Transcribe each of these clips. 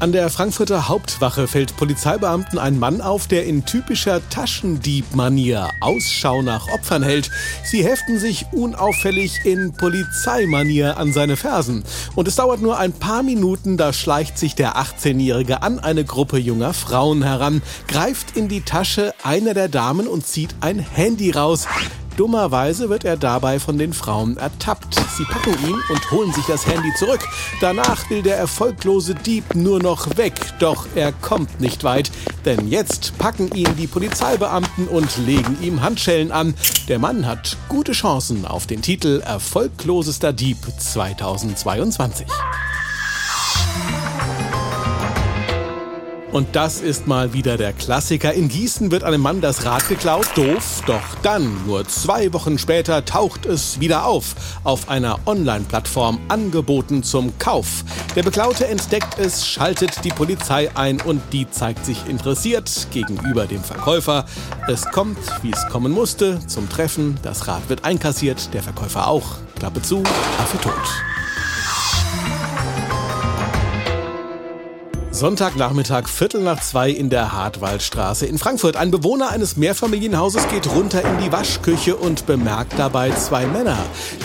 An der Frankfurter Hauptwache fällt Polizeibeamten ein Mann auf, der in typischer Taschendieb-Manier Ausschau nach Opfern hält. Sie heften sich unauffällig in Polizeimanier an seine Fersen. Und es dauert nur ein paar Minuten, da schleicht sich der 18-Jährige an eine Gruppe junger Frauen heran, greift in die Tasche einer der Damen und zieht ein Handy raus. Dummerweise wird er dabei von den Frauen ertappt. Sie packen ihn und holen sich das Handy zurück. Danach will der erfolglose Dieb nur noch weg, doch er kommt nicht weit, denn jetzt packen ihn die Polizeibeamten und legen ihm Handschellen an. Der Mann hat gute Chancen auf den Titel Erfolglosester Dieb 2022. Und das ist mal wieder der Klassiker. In Gießen wird einem Mann das Rad geklaut. Doof. Doch dann, nur zwei Wochen später, taucht es wieder auf. Auf einer Online-Plattform angeboten zum Kauf. Der Beklaute entdeckt es, schaltet die Polizei ein und die zeigt sich interessiert gegenüber dem Verkäufer. Es kommt, wie es kommen musste, zum Treffen. Das Rad wird einkassiert, der Verkäufer auch. Klappe zu, Affe tot. Sonntagnachmittag, Viertel nach zwei in der Hartwaldstraße in Frankfurt. Ein Bewohner eines Mehrfamilienhauses geht runter in die Waschküche und bemerkt dabei zwei Männer,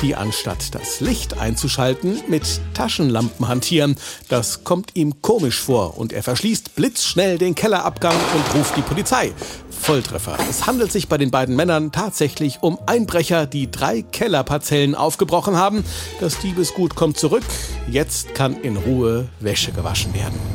die anstatt das Licht einzuschalten, mit Taschenlampen hantieren. Das kommt ihm komisch vor und er verschließt blitzschnell den Kellerabgang und ruft die Polizei. Volltreffer. Es handelt sich bei den beiden Männern tatsächlich um Einbrecher, die drei Kellerparzellen aufgebrochen haben. Das Diebesgut kommt zurück. Jetzt kann in Ruhe Wäsche gewaschen werden.